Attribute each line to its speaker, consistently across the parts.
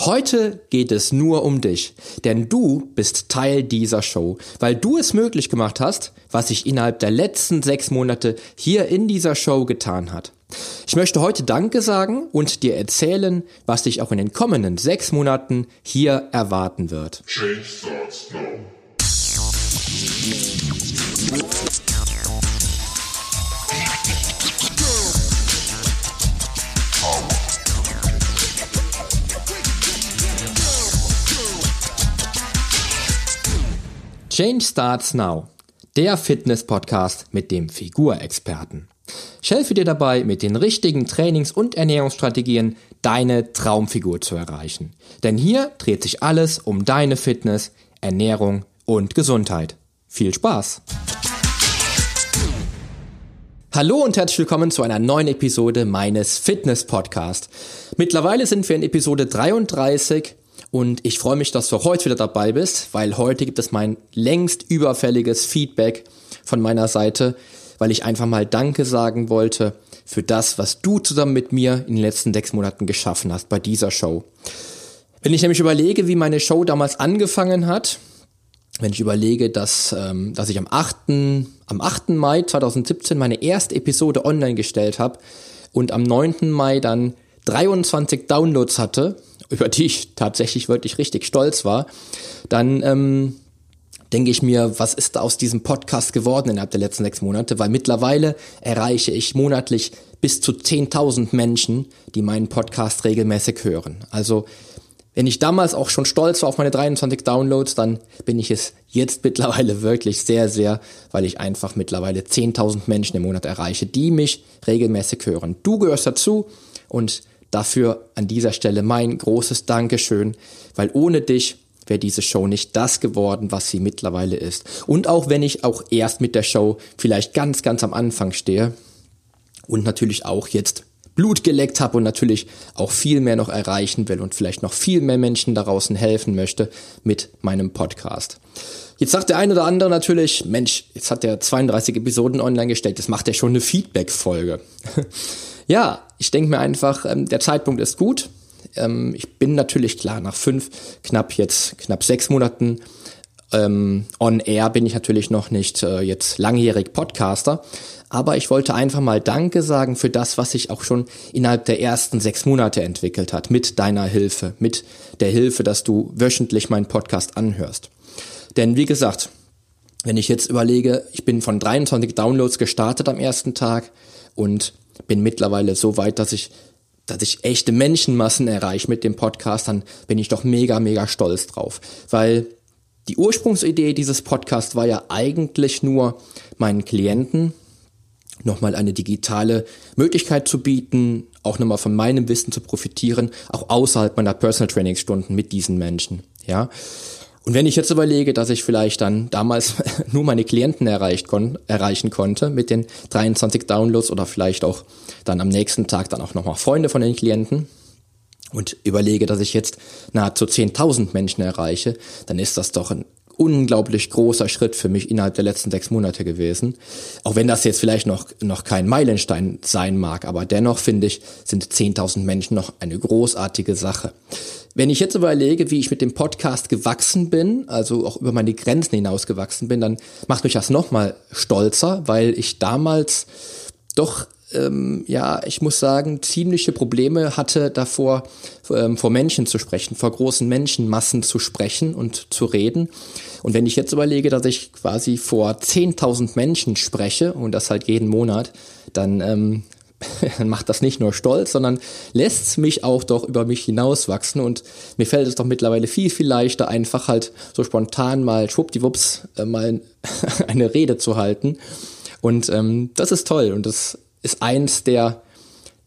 Speaker 1: Heute geht es nur um dich, denn du bist Teil dieser Show, weil du es möglich gemacht hast, was sich innerhalb der letzten sechs Monate hier in dieser Show getan hat. Ich möchte heute Danke sagen und dir erzählen, was dich auch in den kommenden sechs Monaten hier erwarten wird. Change starts now. Change Starts Now, der Fitness-Podcast mit dem Figurexperten. Ich helfe dir dabei, mit den richtigen Trainings- und Ernährungsstrategien deine Traumfigur zu erreichen. Denn hier dreht sich alles um deine Fitness, Ernährung und Gesundheit. Viel Spaß! Hallo und herzlich willkommen zu einer neuen Episode meines Fitness-Podcasts. Mittlerweile sind wir in Episode 33 und ich freue mich, dass du heute wieder dabei bist, weil heute gibt es mein längst überfälliges Feedback von meiner Seite, weil ich einfach mal Danke sagen wollte für das, was du zusammen mit mir in den letzten sechs Monaten geschaffen hast bei dieser Show. Wenn ich nämlich überlege, wie meine Show damals angefangen hat, wenn ich überlege, dass, ähm, dass ich am 8., am 8. Mai 2017 meine erste Episode online gestellt habe und am 9. Mai dann 23 Downloads hatte, über die ich tatsächlich wirklich richtig stolz war, dann ähm, denke ich mir, was ist aus diesem Podcast geworden innerhalb der letzten sechs Monate? Weil mittlerweile erreiche ich monatlich bis zu 10.000 Menschen, die meinen Podcast regelmäßig hören. Also wenn ich damals auch schon stolz war auf meine 23 Downloads, dann bin ich es jetzt mittlerweile wirklich sehr, sehr, weil ich einfach mittlerweile 10.000 Menschen im Monat erreiche, die mich regelmäßig hören. Du gehörst dazu und Dafür an dieser Stelle mein großes Dankeschön, weil ohne dich wäre diese Show nicht das geworden, was sie mittlerweile ist. Und auch wenn ich auch erst mit der Show vielleicht ganz, ganz am Anfang stehe und natürlich auch jetzt Blut geleckt habe und natürlich auch viel mehr noch erreichen will und vielleicht noch viel mehr Menschen da draußen helfen möchte mit meinem Podcast. Jetzt sagt der eine oder andere natürlich, Mensch, jetzt hat er 32 Episoden online gestellt, jetzt macht er schon eine Feedback-Folge. Ja, ich denke mir einfach, ähm, der Zeitpunkt ist gut. Ähm, ich bin natürlich klar, nach fünf, knapp jetzt, knapp sechs Monaten ähm, on air bin ich natürlich noch nicht äh, jetzt langjährig Podcaster. Aber ich wollte einfach mal Danke sagen für das, was sich auch schon innerhalb der ersten sechs Monate entwickelt hat, mit deiner Hilfe, mit der Hilfe, dass du wöchentlich meinen Podcast anhörst. Denn wie gesagt, wenn ich jetzt überlege, ich bin von 23 Downloads gestartet am ersten Tag und bin mittlerweile so weit, dass ich dass ich echte Menschenmassen erreiche mit dem Podcast, dann bin ich doch mega, mega stolz drauf. Weil die Ursprungsidee dieses Podcasts war ja eigentlich nur, meinen Klienten nochmal eine digitale Möglichkeit zu bieten, auch nochmal von meinem Wissen zu profitieren, auch außerhalb meiner Personal Trainingstunden mit diesen Menschen. Ja. Und wenn ich jetzt überlege, dass ich vielleicht dann damals nur meine Klienten erreicht kon erreichen konnte mit den 23 Downloads oder vielleicht auch dann am nächsten Tag dann auch nochmal Freunde von den Klienten und überlege, dass ich jetzt nahezu 10.000 Menschen erreiche, dann ist das doch ein unglaublich großer Schritt für mich innerhalb der letzten sechs Monate gewesen. Auch wenn das jetzt vielleicht noch, noch kein Meilenstein sein mag, aber dennoch finde ich, sind 10.000 Menschen noch eine großartige Sache. Wenn ich jetzt überlege, wie ich mit dem Podcast gewachsen bin, also auch über meine Grenzen hinaus gewachsen bin, dann macht mich das nochmal stolzer, weil ich damals doch ähm, ja, ich muss sagen, ziemliche Probleme hatte davor, ähm, vor Menschen zu sprechen, vor großen Menschenmassen zu sprechen und zu reden. Und wenn ich jetzt überlege, dass ich quasi vor 10.000 Menschen spreche und das halt jeden Monat, dann ähm, macht das nicht nur stolz, sondern lässt mich auch doch über mich hinauswachsen und mir fällt es doch mittlerweile viel, viel leichter, einfach halt so spontan mal schwuppdiwupps äh, mal eine Rede zu halten. Und ähm, das ist toll und das ist eins der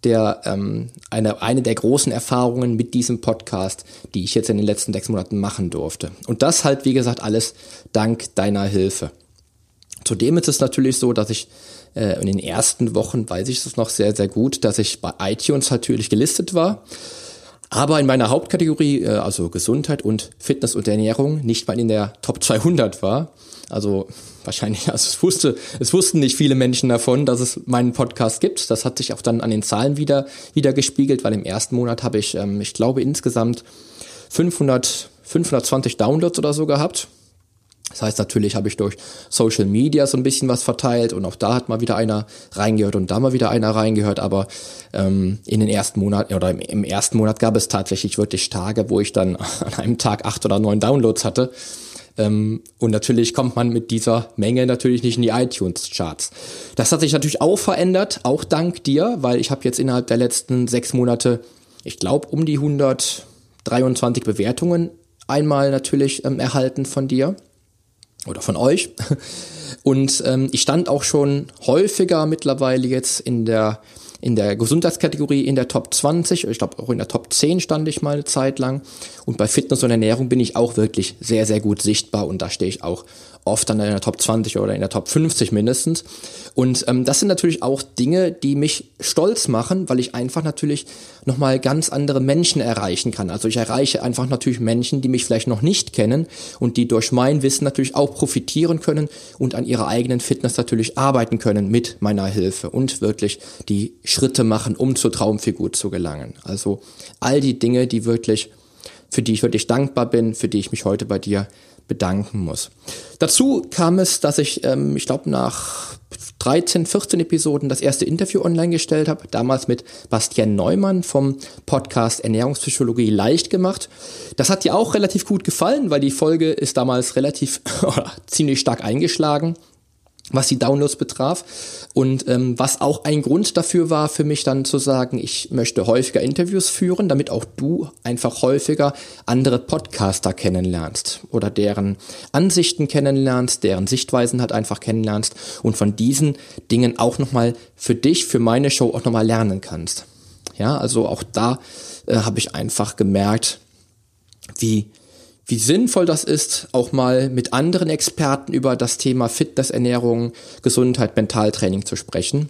Speaker 1: der ähm, eine, eine der großen Erfahrungen mit diesem Podcast, die ich jetzt in den letzten sechs Monaten machen durfte. Und das halt, wie gesagt, alles dank deiner Hilfe. Zudem ist es natürlich so, dass ich äh, in den ersten Wochen, weiß ich es noch sehr, sehr gut, dass ich bei iTunes natürlich gelistet war. aber in meiner Hauptkategorie, äh, also Gesundheit und Fitness und Ernährung, nicht mal in der Top 200 war. Also wahrscheinlich, also es wusste, es wussten nicht viele Menschen davon, dass es meinen Podcast gibt. Das hat sich auch dann an den Zahlen wieder, wieder gespiegelt, weil im ersten Monat habe ich, ähm, ich glaube insgesamt 500, 520 Downloads oder so gehabt. Das heißt, natürlich habe ich durch Social Media so ein bisschen was verteilt und auch da hat mal wieder einer reingehört und da mal wieder einer reingehört, aber ähm, in den ersten Monaten oder im, im ersten Monat gab es tatsächlich wirklich Tage, wo ich dann an einem Tag acht oder neun Downloads hatte. Ähm, und natürlich kommt man mit dieser Menge natürlich nicht in die iTunes-Charts. Das hat sich natürlich auch verändert, auch dank dir, weil ich habe jetzt innerhalb der letzten sechs Monate, ich glaube, um die 123 Bewertungen einmal natürlich ähm, erhalten von dir oder von euch. Und ähm, ich stand auch schon häufiger mittlerweile jetzt in der in der Gesundheitskategorie in der Top 20, ich glaube auch in der Top 10 stand ich mal eine Zeit lang. Und bei Fitness und Ernährung bin ich auch wirklich sehr, sehr gut sichtbar und da stehe ich auch oft dann in der Top 20 oder in der Top 50 mindestens. Und ähm, das sind natürlich auch Dinge, die mich stolz machen, weil ich einfach natürlich nochmal ganz andere Menschen erreichen kann. Also ich erreiche einfach natürlich Menschen, die mich vielleicht noch nicht kennen und die durch mein Wissen natürlich auch profitieren können und an ihrer eigenen Fitness natürlich arbeiten können mit meiner Hilfe und wirklich die Schritte machen, um zur Traumfigur zu gelangen. Also all die Dinge, die wirklich, für die ich wirklich dankbar bin, für die ich mich heute bei dir bedanken muss. Dazu kam es, dass ich, ähm, ich glaube, nach 13, 14 Episoden das erste Interview online gestellt habe, damals mit Bastian Neumann vom Podcast Ernährungspsychologie leicht gemacht. Das hat dir auch relativ gut gefallen, weil die Folge ist damals relativ ziemlich stark eingeschlagen was die Downloads betraf. Und ähm, was auch ein Grund dafür war für mich dann zu sagen, ich möchte häufiger Interviews führen, damit auch du einfach häufiger andere Podcaster kennenlernst oder deren Ansichten kennenlernst, deren Sichtweisen halt einfach kennenlernst und von diesen Dingen auch nochmal für dich, für meine Show auch nochmal lernen kannst. Ja, also auch da äh, habe ich einfach gemerkt, wie wie sinnvoll das ist, auch mal mit anderen Experten über das Thema Fitness, Ernährung, Gesundheit, Mentaltraining zu sprechen.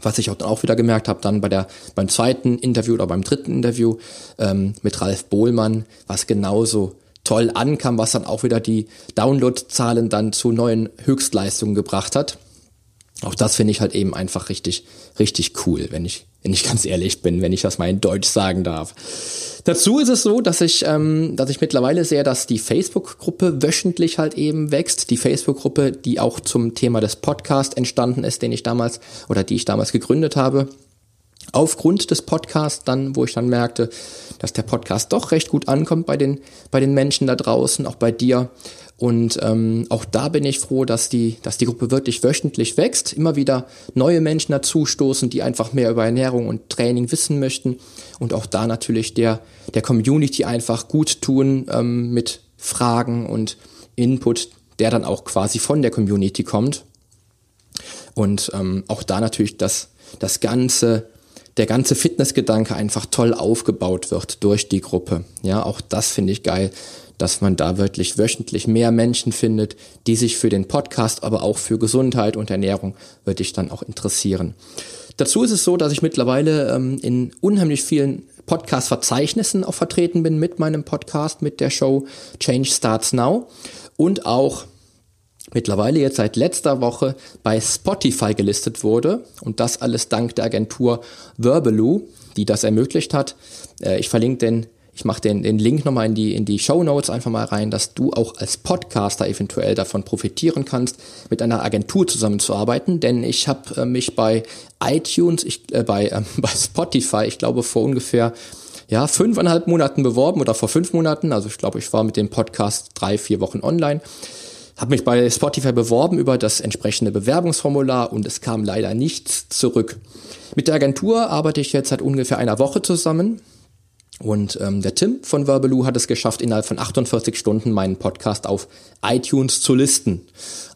Speaker 1: Was ich auch, auch wieder gemerkt habe, dann bei der, beim zweiten Interview oder beim dritten Interview ähm, mit Ralf Bohlmann, was genauso toll ankam, was dann auch wieder die Downloadzahlen dann zu neuen Höchstleistungen gebracht hat. Auch das finde ich halt eben einfach richtig, richtig cool, wenn ich, wenn ich ganz ehrlich bin, wenn ich das mal in Deutsch sagen darf. Dazu ist es so, dass ich, ähm, dass ich mittlerweile sehe, dass die Facebook-Gruppe wöchentlich halt eben wächst. Die Facebook-Gruppe, die auch zum Thema des Podcasts entstanden ist, den ich damals oder die ich damals gegründet habe. Aufgrund des Podcasts dann, wo ich dann merkte, dass der Podcast doch recht gut ankommt bei den, bei den Menschen da draußen, auch bei dir. Und ähm, auch da bin ich froh, dass die, dass die Gruppe wirklich wöchentlich wächst, immer wieder neue Menschen dazustoßen, die einfach mehr über Ernährung und Training wissen möchten. Und auch da natürlich der, der Community einfach gut tun ähm, mit Fragen und Input, der dann auch quasi von der Community kommt. Und ähm, auch da natürlich das, das ganze, der ganze Fitnessgedanke einfach toll aufgebaut wird durch die Gruppe. Ja, auch das finde ich geil dass man da wirklich wöchentlich mehr Menschen findet, die sich für den Podcast, aber auch für Gesundheit und Ernährung wirklich dann auch interessieren. Dazu ist es so, dass ich mittlerweile ähm, in unheimlich vielen Podcast-Verzeichnissen auch vertreten bin mit meinem Podcast, mit der Show Change Starts Now und auch mittlerweile jetzt seit letzter Woche bei Spotify gelistet wurde und das alles dank der Agentur Verbaloo, die das ermöglicht hat. Äh, ich verlinke den ich mache den, den Link nochmal in die, in die Show Notes einfach mal rein, dass du auch als Podcaster eventuell davon profitieren kannst, mit einer Agentur zusammenzuarbeiten. Denn ich habe äh, mich bei iTunes, ich, äh, bei, äh, bei Spotify, ich glaube vor ungefähr ja, fünfeinhalb Monaten beworben oder vor fünf Monaten. Also ich glaube, ich war mit dem Podcast drei, vier Wochen online. Habe mich bei Spotify beworben über das entsprechende Bewerbungsformular und es kam leider nichts zurück. Mit der Agentur arbeite ich jetzt seit ungefähr einer Woche zusammen. Und ähm, der Tim von Verbeloo hat es geschafft, innerhalb von 48 Stunden meinen Podcast auf iTunes zu listen.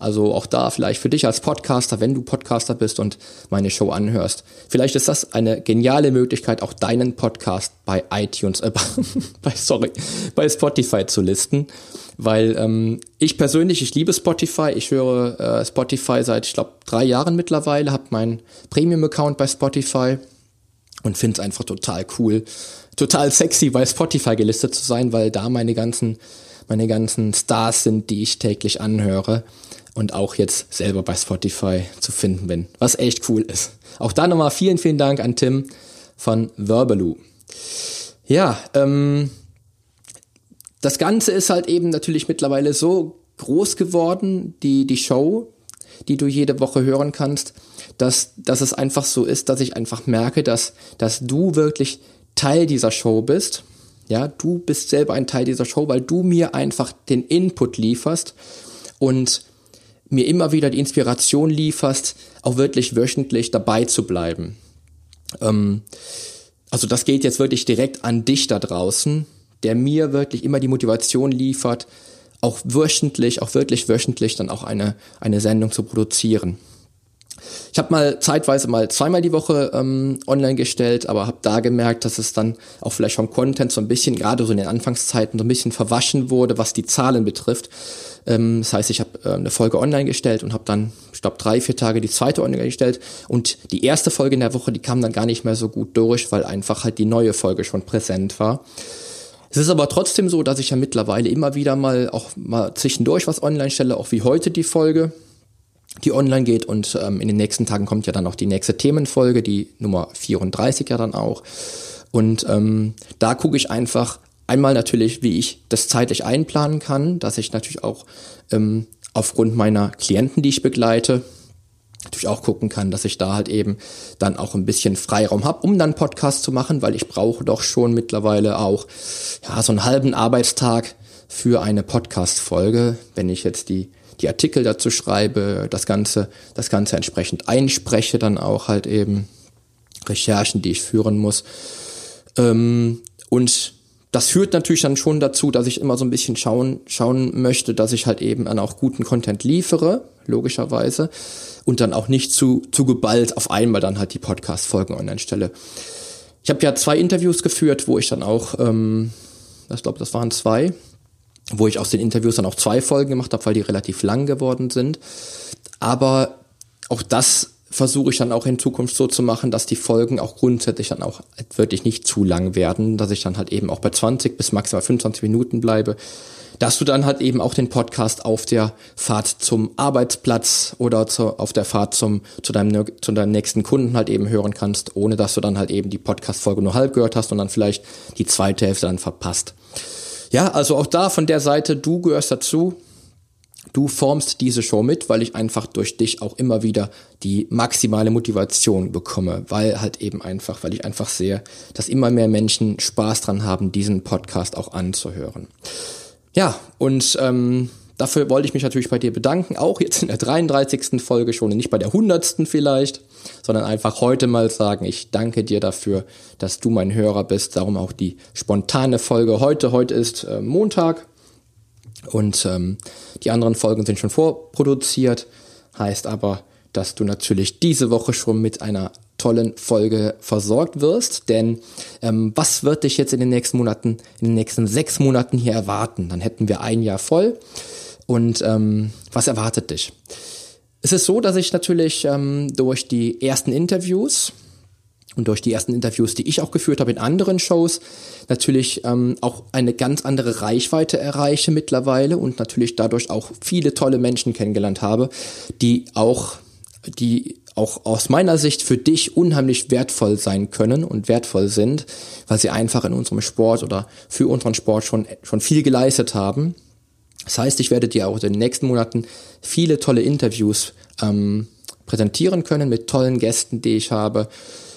Speaker 1: Also auch da vielleicht für dich als Podcaster, wenn du Podcaster bist und meine Show anhörst. Vielleicht ist das eine geniale Möglichkeit, auch deinen Podcast bei iTunes, äh, bei, sorry, bei Spotify zu listen. Weil ähm, ich persönlich, ich liebe Spotify. Ich höre äh, Spotify seit, ich glaube, drei Jahren mittlerweile, habe meinen Premium-Account bei Spotify und finde es einfach total cool, total sexy bei Spotify gelistet zu sein, weil da meine ganzen, meine ganzen Stars sind, die ich täglich anhöre und auch jetzt selber bei Spotify zu finden bin, was echt cool ist. Auch da nochmal vielen, vielen Dank an Tim von Verbaloo. Ja, ähm, das Ganze ist halt eben natürlich mittlerweile so groß geworden, die, die Show, die du jede Woche hören kannst, dass, dass es einfach so ist, dass ich einfach merke, dass, dass du wirklich Teil dieser Show bist. Ja, du bist selber ein Teil dieser Show, weil du mir einfach den Input lieferst und mir immer wieder die Inspiration lieferst, auch wirklich wöchentlich dabei zu bleiben. Ähm, also das geht jetzt wirklich direkt an dich da draußen, der mir wirklich immer die Motivation liefert, auch wöchentlich, auch wirklich wöchentlich dann auch eine, eine Sendung zu produzieren. Ich habe mal zeitweise mal zweimal die Woche ähm, online gestellt, aber habe da gemerkt, dass es dann auch vielleicht vom Content so ein bisschen, gerade so in den Anfangszeiten, so ein bisschen verwaschen wurde, was die Zahlen betrifft. Ähm, das heißt, ich habe äh, eine Folge online gestellt und habe dann, ich glaube, drei, vier Tage die zweite online gestellt. Und die erste Folge in der Woche, die kam dann gar nicht mehr so gut durch, weil einfach halt die neue Folge schon präsent war. Es ist aber trotzdem so, dass ich ja mittlerweile immer wieder mal auch mal zwischendurch was online stelle, auch wie heute die Folge, die online geht. Und ähm, in den nächsten Tagen kommt ja dann auch die nächste Themenfolge, die Nummer 34 ja dann auch. Und ähm, da gucke ich einfach einmal natürlich, wie ich das zeitlich einplanen kann, dass ich natürlich auch ähm, aufgrund meiner Klienten, die ich begleite, natürlich auch gucken kann, dass ich da halt eben dann auch ein bisschen Freiraum habe, um dann Podcast zu machen, weil ich brauche doch schon mittlerweile auch ja so einen halben Arbeitstag für eine Podcast-Folge, wenn ich jetzt die die Artikel dazu schreibe, das ganze das ganze entsprechend einspreche, dann auch halt eben Recherchen, die ich führen muss ähm, und das führt natürlich dann schon dazu, dass ich immer so ein bisschen schauen, schauen möchte, dass ich halt eben dann auch guten Content liefere, logischerweise, und dann auch nicht zu, zu geballt auf einmal dann halt die Podcast-Folgen online stelle. Ich habe ja zwei Interviews geführt, wo ich dann auch, ähm, ich glaube, das waren zwei, wo ich aus den Interviews dann auch zwei Folgen gemacht habe, weil die relativ lang geworden sind. Aber auch das versuche ich dann auch in Zukunft so zu machen, dass die Folgen auch grundsätzlich dann auch wirklich nicht zu lang werden, dass ich dann halt eben auch bei 20 bis maximal 25 Minuten bleibe, dass du dann halt eben auch den Podcast auf der Fahrt zum Arbeitsplatz oder zu, auf der Fahrt zum, zu, deinem, zu deinem nächsten Kunden halt eben hören kannst, ohne dass du dann halt eben die Podcast-Folge nur halb gehört hast und dann vielleicht die zweite Hälfte dann verpasst. Ja, also auch da von der Seite, du gehörst dazu, Du formst diese Show mit, weil ich einfach durch dich auch immer wieder die maximale Motivation bekomme, weil halt eben einfach, weil ich einfach sehe, dass immer mehr Menschen Spaß dran haben, diesen Podcast auch anzuhören. Ja, und ähm, dafür wollte ich mich natürlich bei dir bedanken, auch jetzt in der 33. Folge schon, nicht bei der 100. vielleicht, sondern einfach heute mal sagen, ich danke dir dafür, dass du mein Hörer bist, darum auch die spontane Folge heute. Heute ist äh, Montag, und ähm, die anderen Folgen sind schon vorproduziert, heißt aber, dass du natürlich diese Woche schon mit einer tollen Folge versorgt wirst. Denn ähm, was wird dich jetzt in den nächsten Monaten, in den nächsten sechs Monaten hier erwarten? Dann hätten wir ein Jahr voll. Und ähm, was erwartet dich? Es ist so, dass ich natürlich ähm, durch die ersten Interviews und durch die ersten Interviews, die ich auch geführt habe in anderen Shows, natürlich ähm, auch eine ganz andere Reichweite erreiche mittlerweile und natürlich dadurch auch viele tolle Menschen kennengelernt habe, die auch, die auch aus meiner Sicht für dich unheimlich wertvoll sein können und wertvoll sind, weil sie einfach in unserem Sport oder für unseren Sport schon, schon viel geleistet haben. Das heißt, ich werde dir auch in den nächsten Monaten viele tolle Interviews ähm, präsentieren können mit tollen Gästen, die ich habe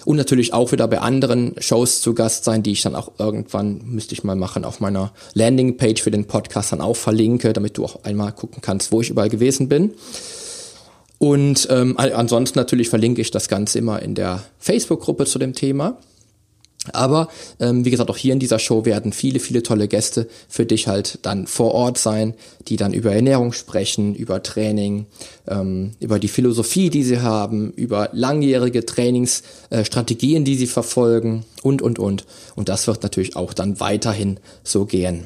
Speaker 1: und natürlich auch wieder bei anderen Shows zu Gast sein, die ich dann auch irgendwann, müsste ich mal machen, auf meiner Landingpage für den Podcast dann auch verlinke, damit du auch einmal gucken kannst, wo ich überall gewesen bin. Und ähm, ansonsten natürlich verlinke ich das Ganze immer in der Facebook-Gruppe zu dem Thema. Aber ähm, wie gesagt, auch hier in dieser Show werden viele, viele tolle Gäste für dich halt dann vor Ort sein, die dann über Ernährung sprechen, über Training, ähm, über die Philosophie, die sie haben, über langjährige Trainingsstrategien, äh, die sie verfolgen und, und, und. Und das wird natürlich auch dann weiterhin so gehen.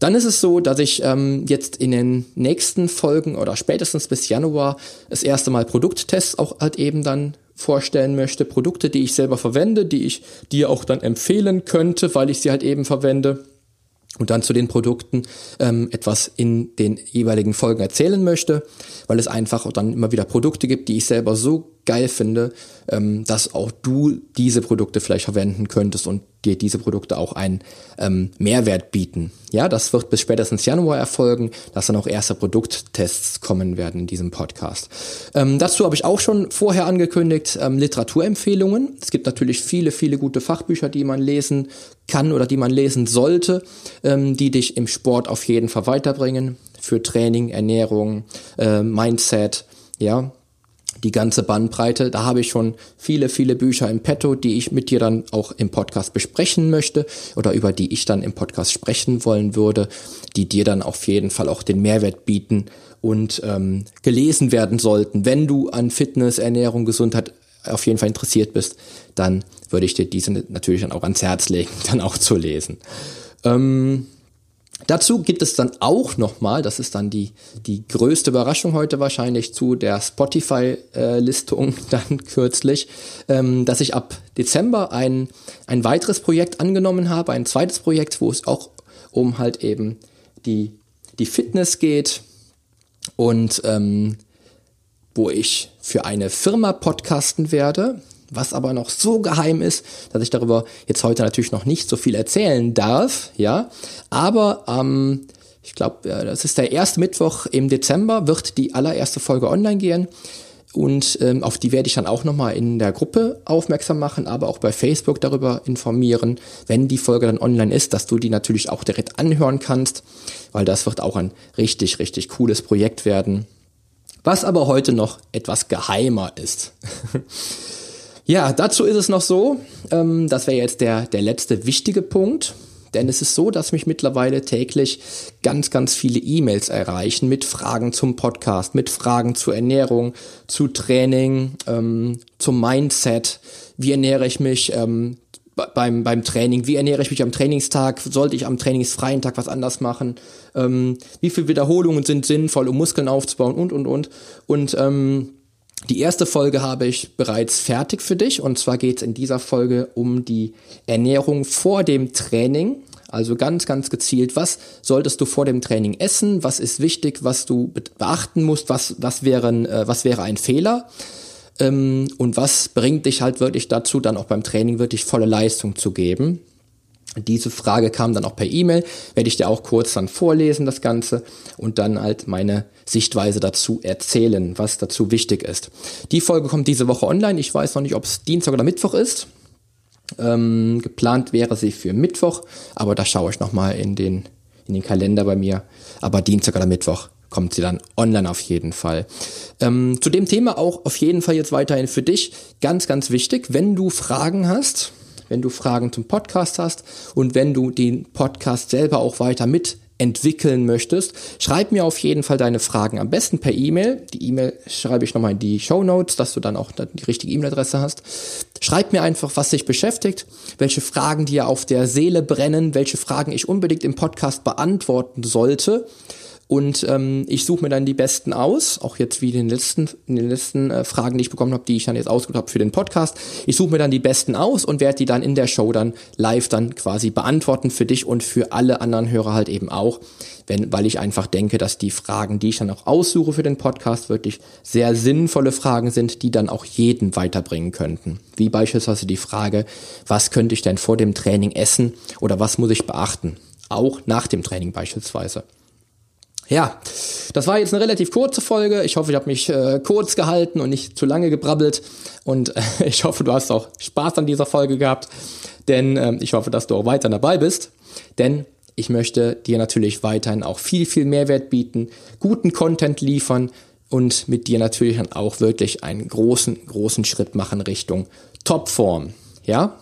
Speaker 1: Dann ist es so, dass ich ähm, jetzt in den nächsten Folgen oder spätestens bis Januar das erste Mal Produkttests auch halt eben dann vorstellen möchte, Produkte, die ich selber verwende, die ich dir auch dann empfehlen könnte, weil ich sie halt eben verwende und dann zu den Produkten ähm, etwas in den jeweiligen Folgen erzählen möchte, weil es einfach dann immer wieder Produkte gibt, die ich selber so geil finde, ähm, dass auch du diese Produkte vielleicht verwenden könntest und dir diese Produkte auch einen ähm, Mehrwert bieten. Ja, das wird bis spätestens Januar erfolgen, dass dann auch erste Produkttests kommen werden in diesem Podcast. Ähm, dazu habe ich auch schon vorher angekündigt, ähm, Literaturempfehlungen. Es gibt natürlich viele, viele gute Fachbücher, die man lesen kann oder die man lesen sollte, ähm, die dich im Sport auf jeden Fall weiterbringen. Für Training, Ernährung, äh, Mindset, ja, die ganze Bandbreite. Da habe ich schon viele, viele Bücher im Petto, die ich mit dir dann auch im Podcast besprechen möchte oder über die ich dann im Podcast sprechen wollen würde, die dir dann auf jeden Fall auch den Mehrwert bieten und ähm, gelesen werden sollten. Wenn du an Fitness, Ernährung, Gesundheit auf jeden Fall interessiert bist, dann würde ich dir diese natürlich dann auch ans Herz legen, dann auch zu lesen. Ähm, Dazu gibt es dann auch nochmal, das ist dann die, die größte Überraschung heute wahrscheinlich zu der Spotify-Listung dann kürzlich, ähm, dass ich ab Dezember ein, ein weiteres Projekt angenommen habe, ein zweites Projekt, wo es auch um halt eben die, die Fitness geht und ähm, wo ich für eine Firma podcasten werde was aber noch so geheim ist, dass ich darüber jetzt heute natürlich noch nicht so viel erzählen darf, ja. Aber ähm, ich glaube, das ist der erste Mittwoch im Dezember, wird die allererste Folge online gehen. Und ähm, auf die werde ich dann auch nochmal in der Gruppe aufmerksam machen, aber auch bei Facebook darüber informieren, wenn die Folge dann online ist, dass du die natürlich auch direkt anhören kannst, weil das wird auch ein richtig, richtig cooles Projekt werden. Was aber heute noch etwas geheimer ist. Ja, dazu ist es noch so, ähm, das wäre jetzt der, der letzte wichtige Punkt. Denn es ist so, dass mich mittlerweile täglich ganz, ganz viele E-Mails erreichen mit Fragen zum Podcast, mit Fragen zur Ernährung, zu Training, ähm, zum Mindset. Wie ernähre ich mich ähm, beim, beim Training? Wie ernähre ich mich am Trainingstag? Sollte ich am trainingsfreien Tag was anders machen? Ähm, wie viele Wiederholungen sind sinnvoll, um Muskeln aufzubauen und, und, und. Und ähm, die erste Folge habe ich bereits fertig für dich und zwar geht es in dieser Folge um die Ernährung vor dem Training. Also ganz, ganz gezielt, was solltest du vor dem Training essen, was ist wichtig, was du beachten musst, was, was, wären, äh, was wäre ein Fehler ähm, und was bringt dich halt wirklich dazu, dann auch beim Training wirklich volle Leistung zu geben. Diese Frage kam dann auch per E-Mail, werde ich dir auch kurz dann vorlesen, das Ganze, und dann halt meine Sichtweise dazu erzählen, was dazu wichtig ist. Die Folge kommt diese Woche online. Ich weiß noch nicht, ob es Dienstag oder Mittwoch ist. Ähm, geplant wäre sie für Mittwoch, aber da schaue ich nochmal in den, in den Kalender bei mir. Aber Dienstag oder Mittwoch kommt sie dann online auf jeden Fall. Ähm, zu dem Thema auch auf jeden Fall jetzt weiterhin für dich ganz, ganz wichtig, wenn du Fragen hast, wenn du Fragen zum Podcast hast und wenn du den Podcast selber auch weiter mit entwickeln möchtest, schreib mir auf jeden Fall deine Fragen am besten per E-Mail. Die E-Mail schreibe ich nochmal in die Show Notes, dass du dann auch die richtige E-Mail-Adresse hast. Schreib mir einfach, was dich beschäftigt, welche Fragen dir auf der Seele brennen, welche Fragen ich unbedingt im Podcast beantworten sollte. Und ähm, ich suche mir dann die besten aus, auch jetzt wie in den letzten, in den letzten äh, Fragen, die ich bekommen habe, die ich dann jetzt ausgesucht habe für den Podcast. Ich suche mir dann die besten aus und werde die dann in der Show dann live dann quasi beantworten für dich und für alle anderen Hörer halt eben auch, wenn, weil ich einfach denke, dass die Fragen, die ich dann auch aussuche für den Podcast, wirklich sehr sinnvolle Fragen sind, die dann auch jeden weiterbringen könnten. Wie beispielsweise die Frage, was könnte ich denn vor dem Training essen oder was muss ich beachten? Auch nach dem Training beispielsweise. Ja, das war jetzt eine relativ kurze Folge. Ich hoffe, ich habe mich äh, kurz gehalten und nicht zu lange gebrabbelt. Und äh, ich hoffe, du hast auch Spaß an dieser Folge gehabt. Denn äh, ich hoffe, dass du auch weiter dabei bist. Denn ich möchte dir natürlich weiterhin auch viel, viel Mehrwert bieten, guten Content liefern und mit dir natürlich dann auch wirklich einen großen, großen Schritt machen Richtung Topform. Ja?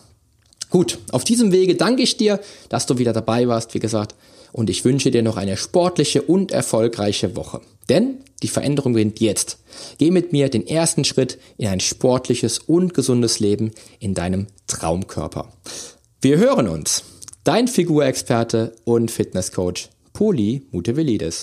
Speaker 1: Gut, auf diesem Wege danke ich dir, dass du wieder dabei warst. Wie gesagt, und ich wünsche dir noch eine sportliche und erfolgreiche Woche. Denn die Veränderung beginnt jetzt. Geh mit mir den ersten Schritt in ein sportliches und gesundes Leben in deinem Traumkörper. Wir hören uns. Dein Figurexperte und Fitnesscoach Poli Mutevelidis.